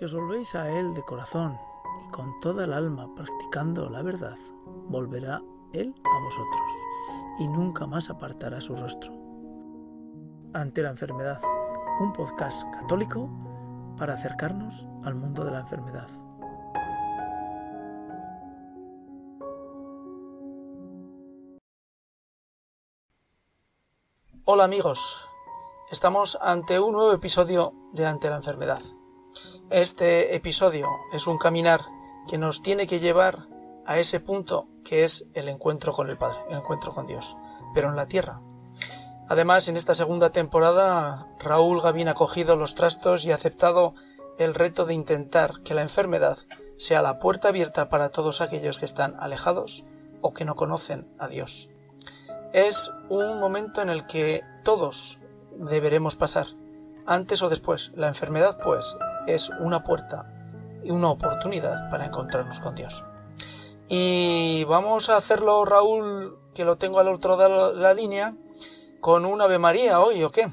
Si os volvéis a Él de corazón y con toda el alma practicando la verdad, volverá Él a vosotros y nunca más apartará su rostro. Ante la enfermedad, un podcast católico para acercarnos al mundo de la enfermedad. Hola amigos, estamos ante un nuevo episodio de Ante la enfermedad. Este episodio es un caminar que nos tiene que llevar a ese punto que es el encuentro con el Padre, el encuentro con Dios, pero en la tierra. Además, en esta segunda temporada, Raúl Gavín ha cogido los trastos y ha aceptado el reto de intentar que la enfermedad sea la puerta abierta para todos aquellos que están alejados o que no conocen a Dios. Es un momento en el que todos deberemos pasar, antes o después. La enfermedad, pues, es una puerta y una oportunidad para encontrarnos con Dios. Y vamos a hacerlo, Raúl, que lo tengo al otro lado de la línea, con un Ave María hoy, ¿o qué?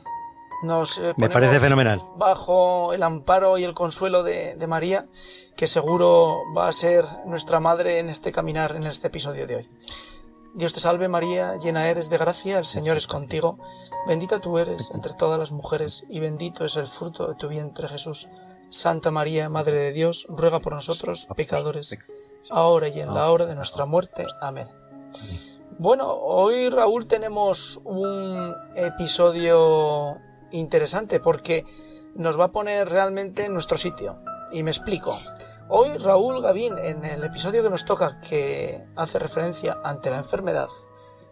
Nos eh, Me parece fenomenal. Bajo el amparo y el consuelo de, de María, que seguro va a ser nuestra madre en este caminar, en este episodio de hoy. Dios te salve María, llena eres de gracia, el Señor es contigo, bendita tú eres entre todas las mujeres y bendito es el fruto de tu vientre Jesús. Santa María, Madre de Dios, ruega por nosotros pecadores, ahora y en la hora de nuestra muerte. Amén. Bueno, hoy Raúl tenemos un episodio interesante porque nos va a poner realmente en nuestro sitio. Y me explico. Hoy Raúl Gavín, en el episodio que nos toca, que hace referencia ante la enfermedad,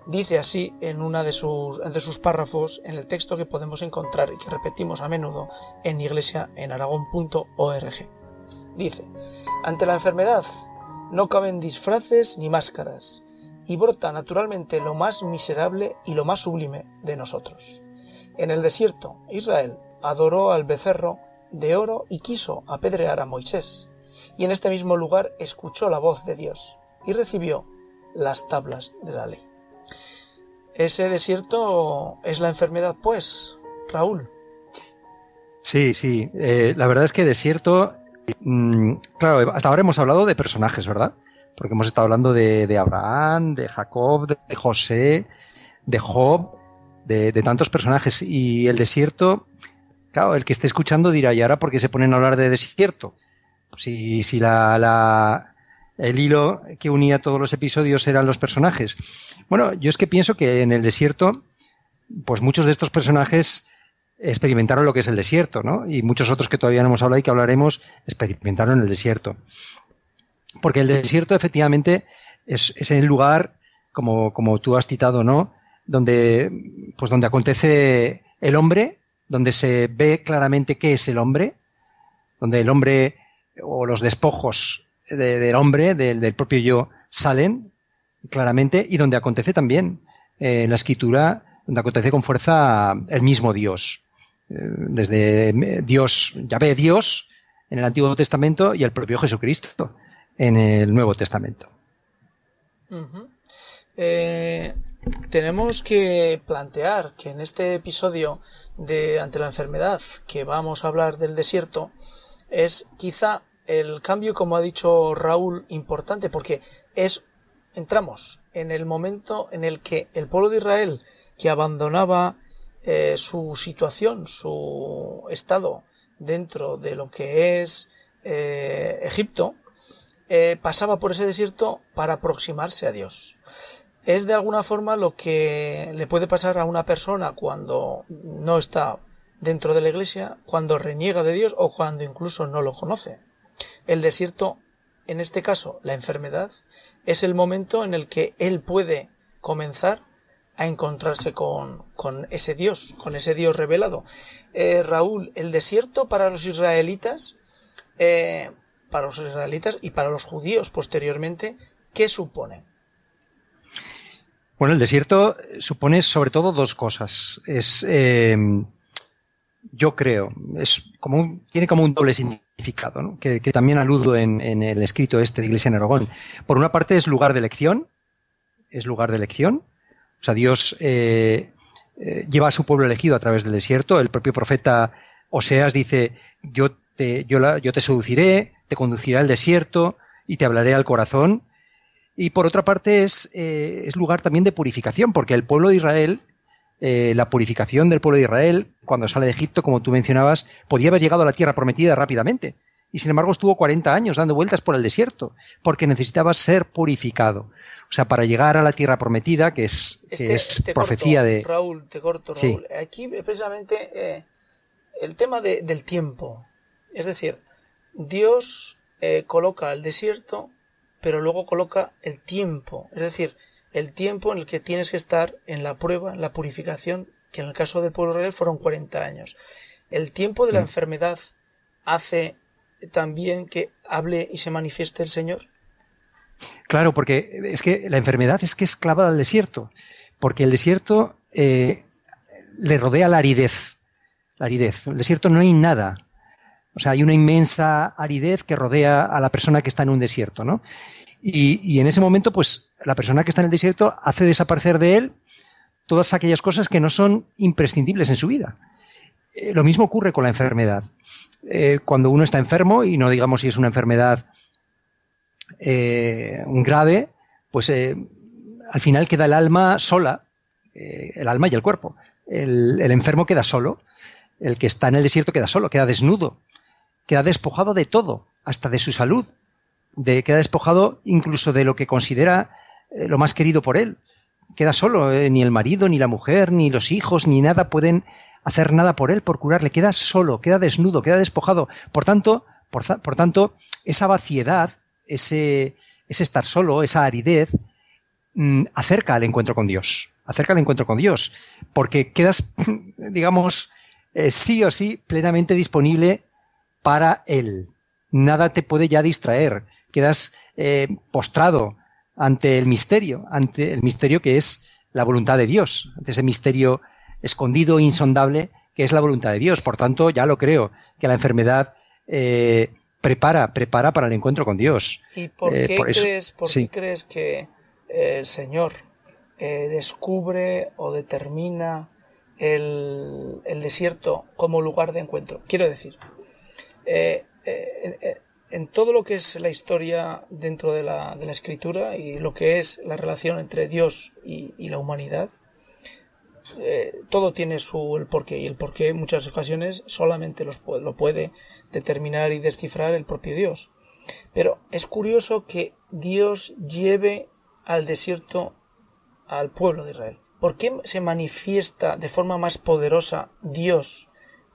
dice así en una de sus, de sus párrafos en el texto que podemos encontrar y que repetimos a menudo en iglesiaenaragón.org. Dice, ante la enfermedad no caben disfraces ni máscaras, y brota naturalmente lo más miserable y lo más sublime de nosotros. En el desierto, Israel adoró al becerro de oro y quiso apedrear a Moisés y en este mismo lugar escuchó la voz de Dios y recibió las tablas de la ley. Ese desierto es la enfermedad, pues, Raúl. Sí, sí. Eh, la verdad es que desierto, mm, claro, hasta ahora hemos hablado de personajes, ¿verdad? Porque hemos estado hablando de, Abraham, de Jacob, de, José, de Job, de, tantos personajes. Y el desierto, claro, el que esté escuchando dirá, ¿y ahora por qué se ponen a hablar de desierto? Si, si la, el hilo que unía todos los episodios eran los personajes. Bueno, yo es que pienso que en el desierto, pues muchos de estos personajes experimentaron lo que es el desierto, ¿no? Y muchos otros que todavía no hemos hablado y que hablaremos experimentaron el desierto. Porque el desierto efectivamente es, es el lugar, como, como tú has citado, ¿no? Donde, pues donde acontece el hombre, donde se ve claramente qué es el hombre, donde el hombre o los despojos del hombre, del, propio yo, salen claramente y donde acontece también eh, en la escritura, donde acontece con fuerza el mismo Dios. Eh, desde Dios, ya ve Dios en el Antiguo Testamento y el propio Jesucristo en el Nuevo Testamento. Eh, tenemos que plantear que en este episodio de Ante la enfermedad, que vamos a hablar del desierto, es quizá el cambio, como ha dicho Raúl, importante porque es entramos en el momento en el que el pueblo de Israel que abandonaba eh, su situación, su estado dentro de lo que es eh, Egipto, eh, pasaba por ese desierto para aproximarse a Dios. Es de alguna forma lo que le puede pasar a una persona cuando no está dentro de la iglesia, cuando reniega de Dios o cuando incluso no lo conoce. El desierto, en este caso la enfermedad, es el momento en el que él puede comenzar a encontrarse con, ese Dios, con ese Dios revelado. Eh, Raúl, el desierto para los israelitas, eh, para los israelitas y para los judíos posteriormente, ¿qué supone? Bueno, el desierto supone sobre todo dos cosas. Es eh, yo creo, es como tiene como un doble que, también aludo en, el escrito este de Iglesia en Aragón. Por una parte es lugar de elección, es lugar de elección, o sea, Dios eh, eh, lleva a su pueblo elegido a través del desierto, el propio profeta Oseas dice, yo te, yo te seduciré, te conduciré al desierto y te hablaré al corazón. Y por otra parte es, eh, es lugar también de purificación, porque el pueblo de Israel, eh, la purificación del pueblo de Israel, cuando sale de Egipto, como tú mencionabas, podía haber llegado a la tierra prometida rápidamente. Y sin embargo estuvo 40 años dando vueltas por el desierto, porque necesitaba ser purificado. O sea, para llegar a la tierra prometida, que es, es profecía de... Raúl, te corto, Raúl. Aquí precisamente eh, el tema del tiempo. Es decir, Dios eh, coloca el desierto, pero luego coloca el tiempo. Es decir, el tiempo en el que tienes que estar en la prueba, en la purificación, que en el caso del pueblo real fueron 40 años. El tiempo de la mm. enfermedad hace también que hable y se manifieste el Señor. Claro, porque es que la enfermedad es que es clavada al desierto, porque el desierto eh, le rodea la aridez. La aridez. El desierto no hay nada. O sea, hay una inmensa aridez que rodea a la persona que está en un desierto, ¿no? Y, en ese momento, pues, la persona que está en el desierto hace desaparecer de él todas aquellas cosas que no son imprescindibles en su vida. Eh, lo mismo ocurre con la enfermedad. Eh, cuando uno está enfermo, y no digamos si es una enfermedad eh, grave, pues al final queda el alma sola, el alma y el cuerpo. El, enfermo queda solo, el que está en el desierto queda solo, queda desnudo, queda despojado de todo, hasta de su salud, de, queda despojado incluso de lo que considera lo más querido por él. Queda solo, ni el marido, ni la mujer, ni los hijos, ni nada pueden hacer nada por él, por curarle. Queda solo, queda desnudo, queda despojado. Por tanto, por tanto, esa vaciedad ese, estar solo, esa aridez, mm, acerca al encuentro con Dios. Acerca al encuentro con Dios. Porque quedas, digamos, eh, sí o sí plenamente disponible para Él. Nada te puede ya distraer. Quedas eh, postrado ante el misterio, ante el misterio que es la voluntad de Dios, ante ese misterio escondido, insondable, que es la voluntad de Dios. Por tanto, ya lo creo, que la enfermedad eh, prepara, prepara para el encuentro con Dios. ¿Y por eh, qué, crees, por qué crees que el Señor eh, descubre o determina el, desierto como lugar de encuentro? Quiero decir, eh, en, todo lo que es la historia dentro de la, escritura y lo que es la relación entre Dios y, la humanidad, eh, todo tiene su el porqué y el porqué en muchas ocasiones solamente lo puede determinar y descifrar el propio Dios. Pero es curioso que Dios lleve al desierto al pueblo de Israel. ¿Por qué se manifiesta de forma más poderosa Dios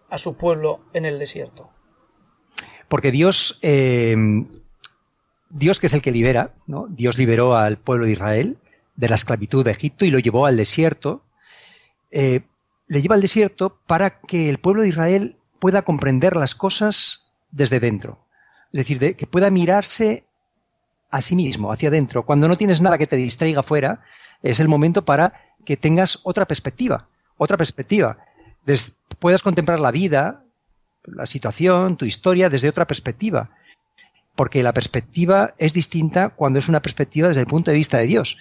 a su pueblo en el desierto? Porque Dios, eh, Dios que es el que libera, ¿no? Dios liberó al pueblo de Israel de la esclavitud de Egipto y lo llevó al desierto eh, le lleva al desierto para que el pueblo de Israel pueda comprender las cosas desde dentro. Es decir, que pueda mirarse a sí mismo, hacia adentro. Cuando no tienes nada que te distraiga fuera, es el momento para que tengas otra perspectiva, otra perspectiva. puedas contemplar la vida, la situación, tu historia desde otra perspectiva. Porque la perspectiva es distinta cuando es una perspectiva desde el punto de vista de Dios.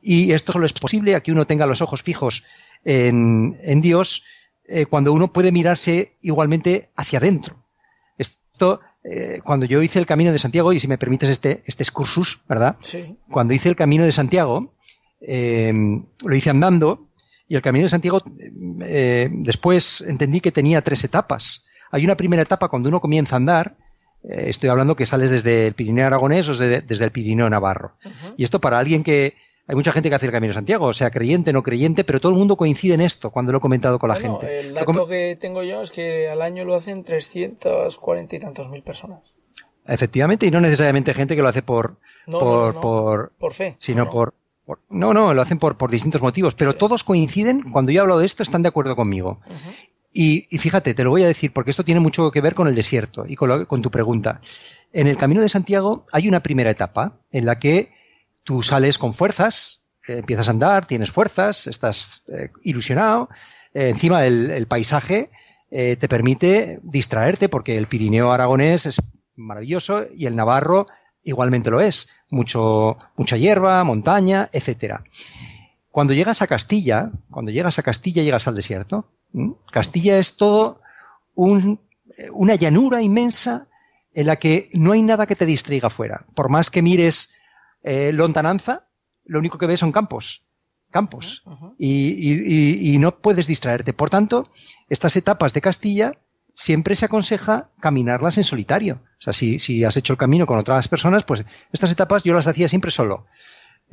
Y esto solo es posible a que uno tenga los ojos fijos en, Dios eh, cuando uno puede mirarse igualmente hacia adentro. Esto, eh, cuando yo hice el camino de Santiago, y si me permites este, este excursus, ¿verdad? Cuando hice el camino de Santiago, em, lo hice andando, y el camino de Santiago, eh, después entendí que tenía tres etapas. Hay una primera etapa cuando uno comienza a andar, estoy hablando que sales desde el Pirineo aragonés o desde, el Pirineo navarro. Y esto para alguien que, hay mucha gente que hace el Camino de Santiago, o sea, creyente, no creyente, pero todo el mundo coincide en esto cuando lo he comentado con la gente. El dato que tengo yo es que al año lo hacen 340 y tantos mil personas. Efectivamente, y no necesariamente gente que lo hace por, por, por, fe. Sino por, No, no, lo hacen por, por distintos motivos, pero todos coinciden, cuando yo he hablado de esto, están de acuerdo conmigo. Y, fíjate, te lo voy a decir, porque esto tiene mucho que ver con el desierto y con, con tu pregunta. En el Camino de Santiago hay una primera etapa en la que tú sales con fuerzas, eh, empiezas a andar, tienes fuerzas, estás eh, ilusionado. Eh, encima el, paisaje te permite distraerte porque el Pirineo aragonés es maravilloso y el Navarro igualmente lo es. Mucho, mucha hierba, montaña, etcétera. Cuando llegas a Castilla, cuando llegas a Castilla llegas al desierto. Castilla es todo un una llanura inmensa en la que no hay nada que te distraiga fuera. Por más que mires eh, lontananza, lo único que ves son campos. Campos. y, no puedes distraerte. Por tanto, estas etapas de Castilla siempre se aconseja caminarlas en solitario. O sea, si, si, has hecho el camino con otras personas, pues estas etapas yo las hacía siempre solo.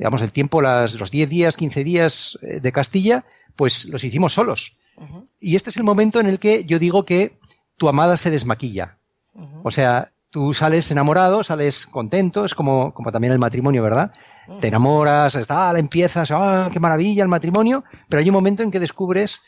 Digamos, el tiempo, las, los 10 días, 15 días eh, de Castilla, pues los hicimos solos. Y este es el momento en el que yo digo que tu amada se desmaquilla. O sea, tú sales enamorado, sales contento, es como, como también el matrimonio, ¿verdad? Te enamoras, está, empiezas, ¡ah, qué maravilla el matrimonio! Pero hay un momento en que descubres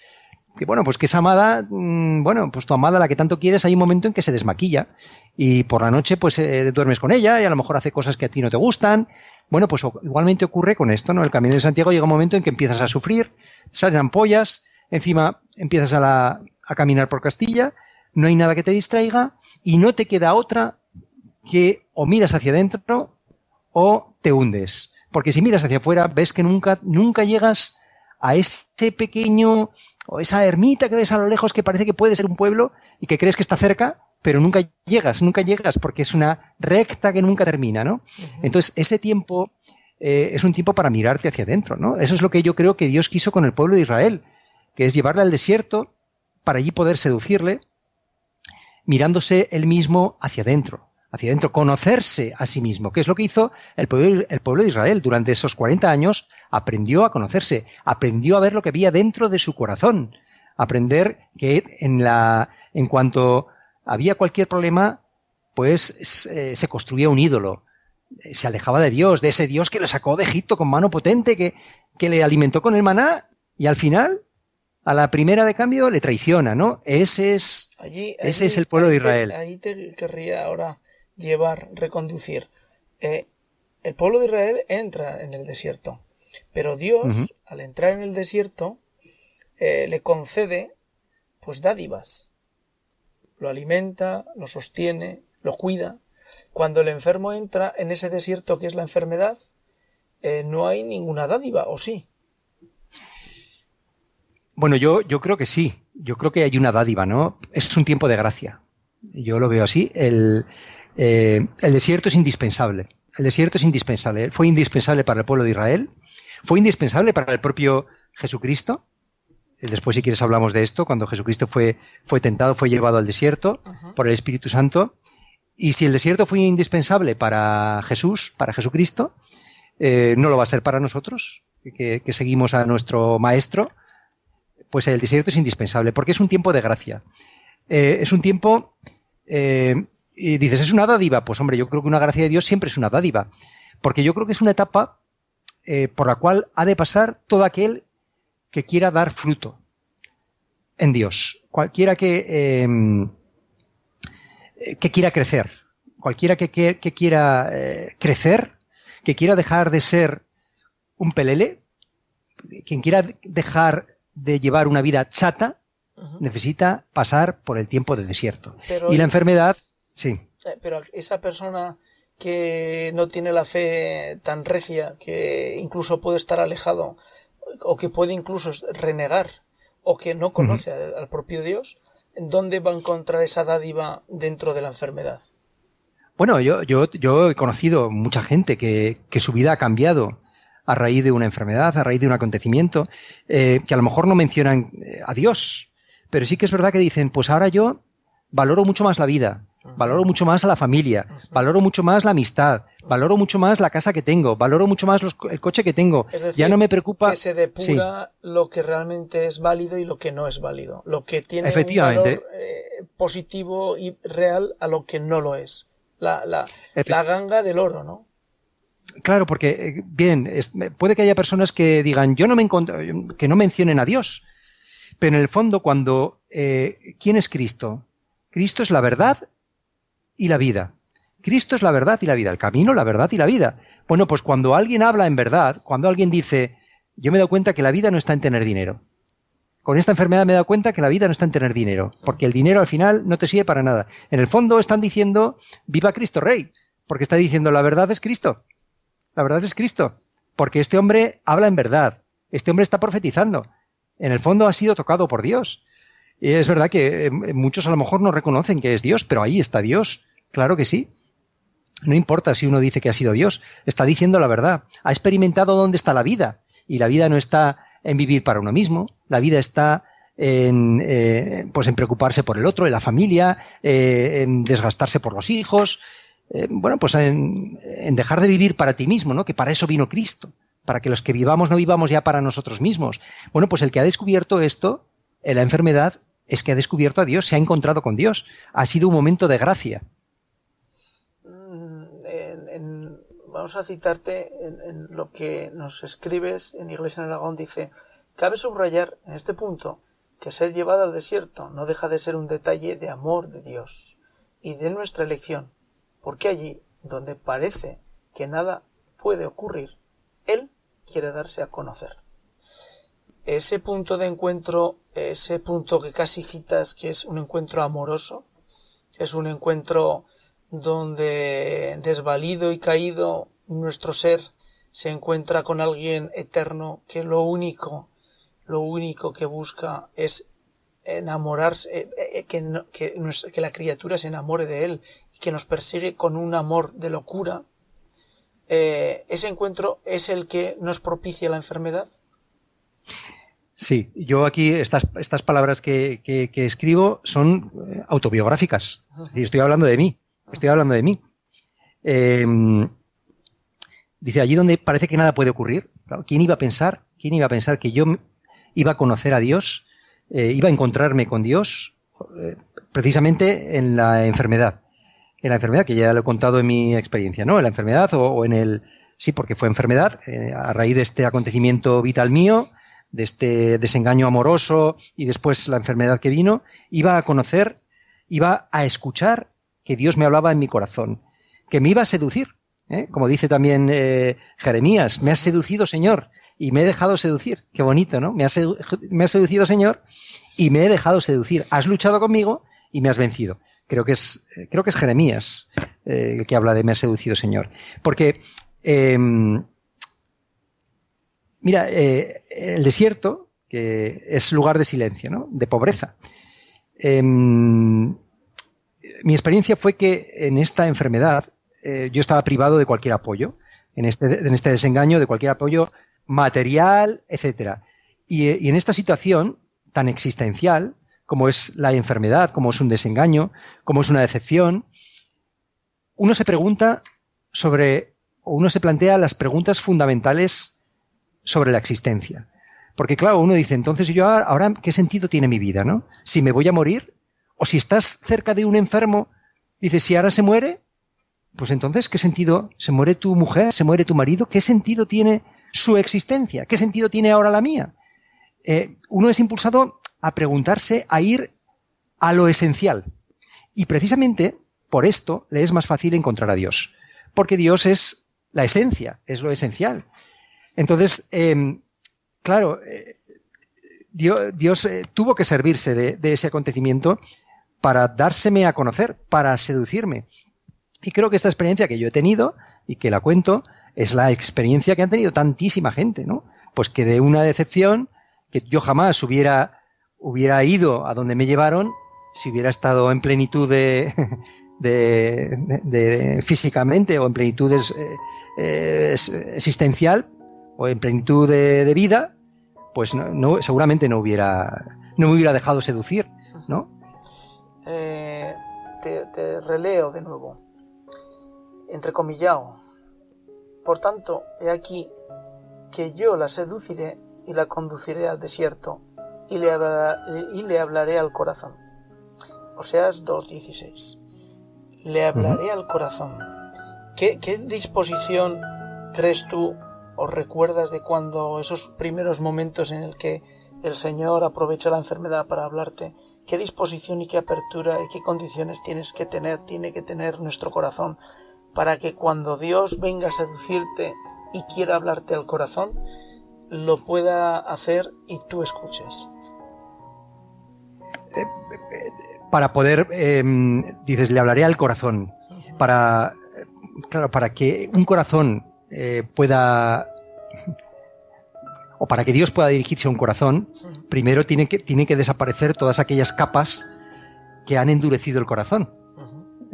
que bueno, pues que esa amada, mm, bueno, pues tu amada, la que tanto quieres, hay un momento en que se desmaquilla y por la noche pues eh, duermes con ella y a lo mejor hace cosas que a ti no te gustan. Bueno, pues igualmente ocurre con esto, ¿no? El Camino de Santiago llega un momento en que empiezas a sufrir, salen ampollas, encima empiezas a, a caminar por Castilla, no hay nada que te distraiga y no te queda otra que o miras hacia adentro o te hundes. Porque si miras hacia afuera ves que nunca, nunca llegas a ese pequeño o esa ermita que ves a lo lejos que parece que puede ser un pueblo y que crees que está cerca, pero nunca llegas, nunca llegas porque es una recta que nunca termina, ¿no? Entonces, ese tiempo eh, es un tiempo para mirarte hacia adentro, ¿no? Eso es lo que yo creo que Dios quiso con el pueblo de Israel, que es llevarle al desierto para allí poder seducirle, mirándose él mismo hacia adentro, hacia adentro, conocerse a sí mismo, que es lo que hizo el pueblo, el pueblo de Israel durante esos 40 años, aprendió a conocerse, aprendió a ver lo que había dentro de su corazón, aprender que en, la, en cuanto había cualquier problema, pues eh, se construía un ídolo, se alejaba de Dios, de ese Dios que le sacó de Egipto con mano potente, que, que le alimentó con el maná, y al final, a la primera de cambio, le traiciona, ¿no? Ese es, ese es el pueblo de Israel. ahí te querría ahora llevar, reconducir. Eh, el pueblo de Israel entra en el desierto. Pero Dios, al entrar en el desierto, eh, le concede pues dádivas. Lo alimenta, lo sostiene, lo cuida. Cuando el enfermo entra en ese desierto que es la enfermedad, eh, no hay ninguna dádiva, ¿o sí? Bueno, yo, yo creo que sí. Yo creo que hay una dádiva, ¿no? Es un tiempo de gracia. Yo lo veo así. El, eh, el desierto es indispensable. El desierto es indispensable. Fue indispensable para el pueblo de Israel fue indispensable para el propio Jesucristo. Eh, después, si quieres, hablamos de esto. Cuando Jesucristo fue, fue tentado, fue llevado al desierto por el Espíritu Santo. Y si el desierto fue indispensable para Jesús, para Jesucristo, eh, no lo va a ser para nosotros, que, seguimos a nuestro Maestro, pues el desierto es indispensable, porque es un tiempo de gracia. Eh, es un tiempo, y dices, ¿es una dádiva? Pues hombre, yo creo que una gracia de Dios siempre es una dádiva, porque yo creo que es una etapa eh, por la cual ha de pasar todo aquel que quiera dar fruto en Dios. Cualquiera que, em, que quiera crecer, cualquiera que, quiera eh, crecer, que quiera dejar de ser un pelele, quien quiera dejar de llevar una vida chata, necesita pasar por el tiempo de desierto. y la enfermedad, sí. Pero esa persona que no tiene la fe tan recia, que incluso puede estar alejado, o que puede incluso renegar, o que no conoce al propio Dios, ¿dónde va a encontrar esa dádiva dentro de la enfermedad? Bueno, yo, yo, yo he conocido mucha gente que, su vida ha cambiado a raíz de una enfermedad, a raíz de un acontecimiento, eh, que a lo mejor no mencionan eh, a Dios, pero sí que es verdad que dicen, pues ahora yo valoro mucho más la vida, valoro mucho más a la familia, valoro mucho más la amistad, valoro mucho más la casa que tengo, valoro mucho más el coche que tengo. ya no me preocupa. Que se depura lo que realmente es válido y lo que no es válido. Lo que tiene un valor eh, positivo y real a lo que no lo es. La, la, la ganga del oro, ¿no? Claro, porque, eh, bien, puede que haya personas que digan, yo no me que no mencionen a Dios. Pero en el fondo, cuando, eh, ¿quién es Cristo? Cristo es la verdad y la vida. Cristo es la verdad y la vida, el camino, la verdad y la vida. Bueno, pues cuando alguien habla en verdad, cuando alguien dice, yo me he dado cuenta que la vida no está en tener dinero. Con esta enfermedad me he dado cuenta que la vida no está en tener dinero, porque el dinero al final no te sirve para nada. En el fondo están diciendo, viva Cristo Rey, porque está diciendo, la verdad es Cristo. La verdad es Cristo, porque este hombre habla en verdad, este hombre está profetizando. En el fondo ha sido tocado por Dios. Es verdad que eh, muchos a lo mejor no reconocen que es Dios, pero ahí está Dios. Claro que sí. No importa si uno dice que ha sido Dios, está diciendo la verdad. Ha experimentado dónde está la vida. Y la vida no está en vivir para uno mismo, la vida está en, eh, pues en preocuparse por el otro, en la familia, eh, en desgastarse por los hijos, bueno, pues en, en, dejar de vivir para ti mismo, ¿no? Que para eso vino Cristo, para que los que vivamos no vivamos ya para nosotros mismos. Bueno, pues el que ha descubierto esto, en la enfermedad, es que ha descubierto a Dios, se ha encontrado con Dios. Ha sido un momento de gracia. Mm, vamos a citarte en, en, lo que nos escribes en Iglesia en Aragón. Dice, cabe subrayar en este punto que ser llevado al desierto no deja de ser un detalle de amor de Dios y de nuestra elección, porque allí, donde parece que nada puede ocurrir, Él quiere darse a conocer. Ese punto de encuentro, ese punto que casi citas que es un encuentro amoroso, es un encuentro donde desvalido y caído nuestro ser se encuentra con alguien eterno que lo único lo único que busca es enamorarse, eh, eh, que, que, que, la criatura se enamore de él y que nos persigue con un amor de locura, eh, ese encuentro es el que nos propicia la enfermedad. Sí, yo aquí estas, estas palabras que, que, escribo son autobiográficas. estoy hablando de mí. Estoy hablando de mí. Eh, dice, allí donde parece que nada puede ocurrir, ¿quién iba a pensar? ¿Quién iba a pensar que yo iba a conocer a Dios, eh, iba a encontrarme con Dios eh, precisamente en la enfermedad. En la enfermedad, que ya lo he contado en mi experiencia, ¿no? En la enfermedad o, en el... Sí, porque fue enfermedad, eh, a raíz de este acontecimiento vital mío, de este desengaño amoroso y después la enfermedad que vino, iba a conocer, iba a escuchar que Dios me hablaba en mi corazón, que me iba a seducir, ¿eh? como dice también eh, Jeremías, me has seducido Señor y me he dejado seducir. Qué bonito, ¿no? Me has, me has seducido Señor y me he dejado seducir. Has luchado conmigo y me has vencido. Creo que es, creo que es Jeremías eh, el que habla de me has seducido Señor. Porque, em, mira, eh, el desierto, que es lugar de silencio, ¿no? De pobreza. Em, mi experiencia fue que en esta enfermedad eh, yo estaba privado de cualquier apoyo, en este, este desengaño, de cualquier apoyo material, etcétera. Y, y, en esta situación tan existencial, como es la enfermedad, como es un desengaño, como es una decepción, uno se pregunta sobre, o uno se plantea las preguntas fundamentales sobre la existencia. Porque claro, uno dice, entonces yo ahora, ¿qué sentido tiene mi vida? ¿no? Si me voy a morir, o si estás cerca de un enfermo, dices, si ahora se muere, pues entonces, ¿qué sentido? ¿Se muere tu mujer? ¿Se muere tu marido? ¿Qué sentido tiene su existencia? ¿Qué sentido tiene ahora la mía? Eh, uno es impulsado a preguntarse, a ir a lo esencial. Y precisamente por esto le es más fácil encontrar a Dios. Porque Dios es la esencia, es lo esencial. Entonces, eh, claro, eh, Dios, eh, tuvo que servirse de, ese acontecimiento para dárseme a conocer, para seducirme. Y creo que esta experiencia que yo he tenido y que la cuento es la experiencia que han tenido tantísima gente, ¿no? Pues que de una decepción que yo jamás hubiera, hubiera ido a donde me llevaron si hubiera estado en plenitud de, de, físicamente o en plenitud eh, existencial o en plenitud de, vida, pues no, no, seguramente no hubiera, no me hubiera dejado seducir, ¿no? Eh, te, te releo de nuevo entrecomillado. Por tanto, he aquí que yo la seduciré y la conduciré al desierto y le, hablará, y le hablaré al corazón. Oseas 2.16. Le hablaré uh -huh. al corazón. ¿Qué, ¿Qué disposición crees tú o recuerdas de cuando esos primeros momentos en el que el Señor aprovecha la enfermedad para hablarte? ¿Qué disposición y qué apertura y qué condiciones tienes que tener, tiene que tener nuestro corazón para que cuando Dios venga a seducirte y quiera hablarte al corazón, lo pueda hacer y tú escuches. Eh, para poder, eh, dices, le hablaré al corazón. Para, claro, para que un corazón eh, pueda o para que Dios pueda dirigirse a un corazón, primero tiene que, que desaparecer todas aquellas capas que han endurecido el corazón,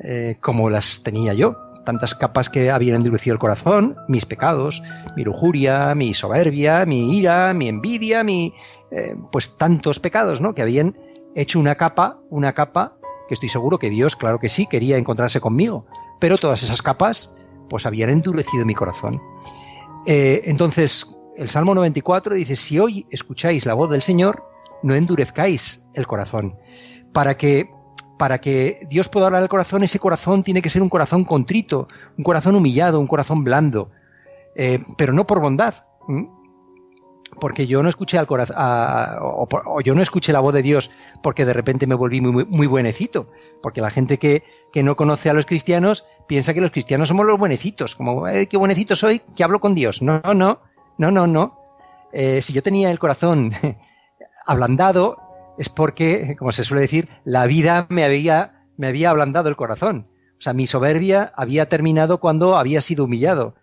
eh, como las tenía yo. Tantas capas que habían endurecido el corazón, mis pecados, mi lujuria, mi soberbia, mi ira, mi envidia, mi, eh, pues tantos pecados, ¿no? Que habían hecho una capa, una capa que estoy seguro que Dios, claro que sí, quería encontrarse conmigo, pero todas esas capas, pues habían endurecido mi corazón. Eh, entonces, el Salmo 94 dice, si hoy escucháis la voz del Señor, no endurezcáis el corazón. Para que, para que Dios pueda hablar al corazón, ese corazón tiene que ser un corazón contrito, un corazón humillado, un corazón blando, eh, pero no por bondad porque yo no escuché al corazón, o, yo no escuché la voz de Dios porque de repente me volví muy, buenecito, porque la gente que, no conoce a los cristianos piensa que los cristianos somos los buenecitos, como, qué buenecito soy, que hablo con Dios. No, no, no, no, no. Eh, si yo tenía el corazón ablandado, es porque, como se suele decir, la vida me había, me había ablandado el corazón. O sea, mi soberbia había terminado cuando había sido humillado.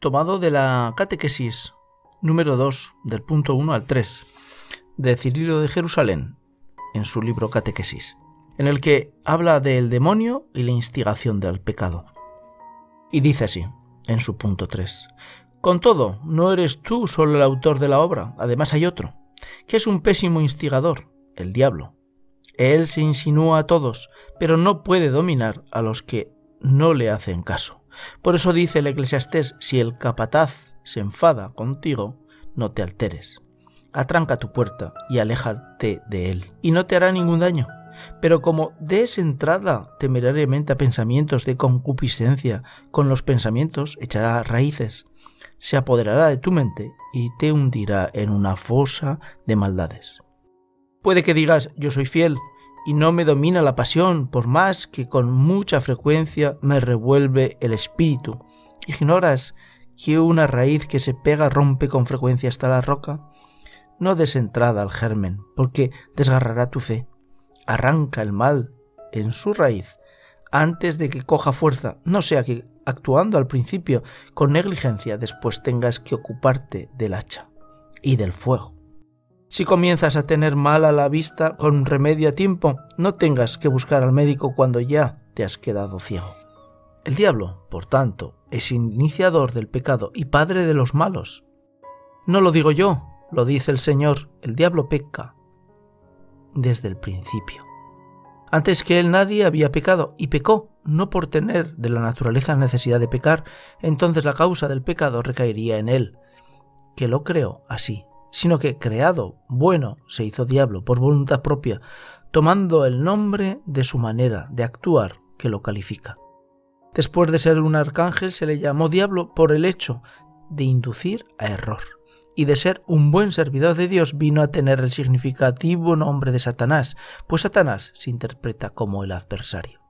Tomado de la catequesis número 2, del punto 1 al 3, de Cirilo de Jerusalén, en su libro Catequesis, en el que habla del demonio y la instigación del pecado. Y dice así, en su punto 3, Con todo, no eres tú solo el autor de la obra, además hay otro, que es un pésimo instigador, el diablo. Él se insinúa a todos, pero no puede dominar a los que no le hacen caso. Por eso dice el eclesiastés, si el capataz se enfada contigo, no te alteres. Atranca tu puerta y aléjate de él, y no te hará ningún daño. Pero como des entrada temerariamente a pensamientos de concupiscencia, con los pensamientos echará raíces, se apoderará de tu mente y te hundirá en una fosa de maldades. Puede que digas, yo soy fiel, y no me domina la pasión, por más que con mucha frecuencia me revuelve el espíritu. ¿Ignoras que una raíz que se pega rompe con frecuencia hasta la roca? No des entrada al germen, porque desgarrará tu fe. Arranca el mal en su raíz antes de que coja fuerza, no sea que, actuando al principio con negligencia, después tengas que ocuparte del hacha y del fuego. Si comienzas a tener mal a la vista con remedio a tiempo, no tengas que buscar al médico cuando ya te has quedado ciego. El diablo, por tanto, es iniciador del pecado y padre de los malos. No lo digo yo, lo dice el Señor, el diablo peca desde el principio. Antes que él nadie había pecado y pecó, no por tener de la naturaleza necesidad de pecar, entonces la causa del pecado recaería en él, que lo creó así sino que creado bueno se hizo diablo por voluntad propia, tomando el nombre de su manera de actuar que lo califica. Después de ser un arcángel se le llamó diablo por el hecho de inducir a error, y de ser un buen servidor de Dios vino a tener el significativo nombre de Satanás, pues Satanás se interpreta como el adversario.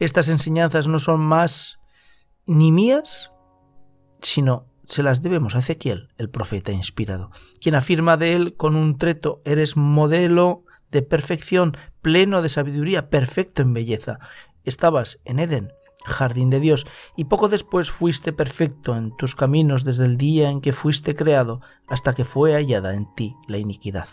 Estas enseñanzas no son más ni mías, sino se las debemos a Ezequiel, el profeta inspirado, quien afirma de él con un treto, eres modelo de perfección, pleno de sabiduría, perfecto en belleza. Estabas en Edén, jardín de Dios, y poco después fuiste perfecto en tus caminos desde el día en que fuiste creado hasta que fue hallada en ti la iniquidad.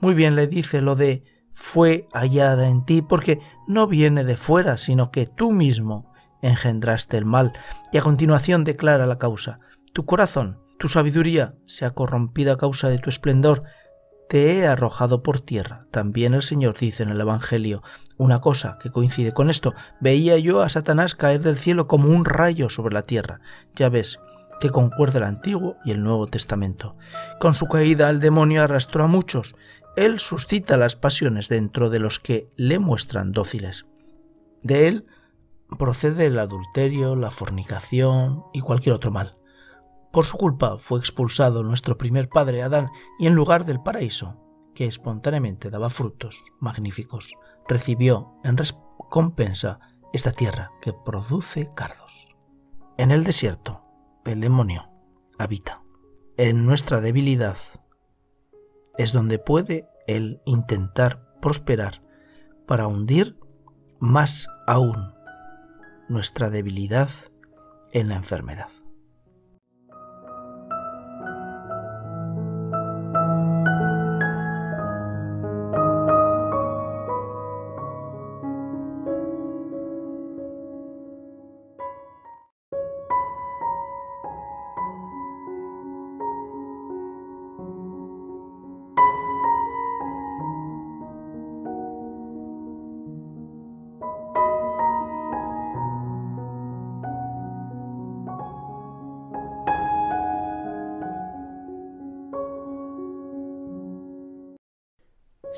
Muy bien le dice lo de fue hallada en ti porque no viene de fuera, sino que tú mismo engendraste el mal. Y a continuación declara la causa. Tu corazón, tu sabiduría, se ha corrompido a causa de tu esplendor, te he arrojado por tierra. También el Señor dice en el Evangelio una cosa que coincide con esto. Veía yo a Satanás caer del cielo como un rayo sobre la tierra. Ya ves que concuerda el Antiguo y el Nuevo Testamento. Con su caída el demonio arrastró a muchos. Él suscita las pasiones dentro de los que le muestran dóciles. De él procede el adulterio, la fornicación y cualquier otro mal. Por su culpa fue expulsado nuestro primer padre Adán y en lugar del paraíso, que espontáneamente daba frutos magníficos, recibió en recompensa esta tierra que produce cardos. En el desierto, el demonio habita. En nuestra debilidad es donde puede Él intentar prosperar para hundir más aún nuestra debilidad en la enfermedad.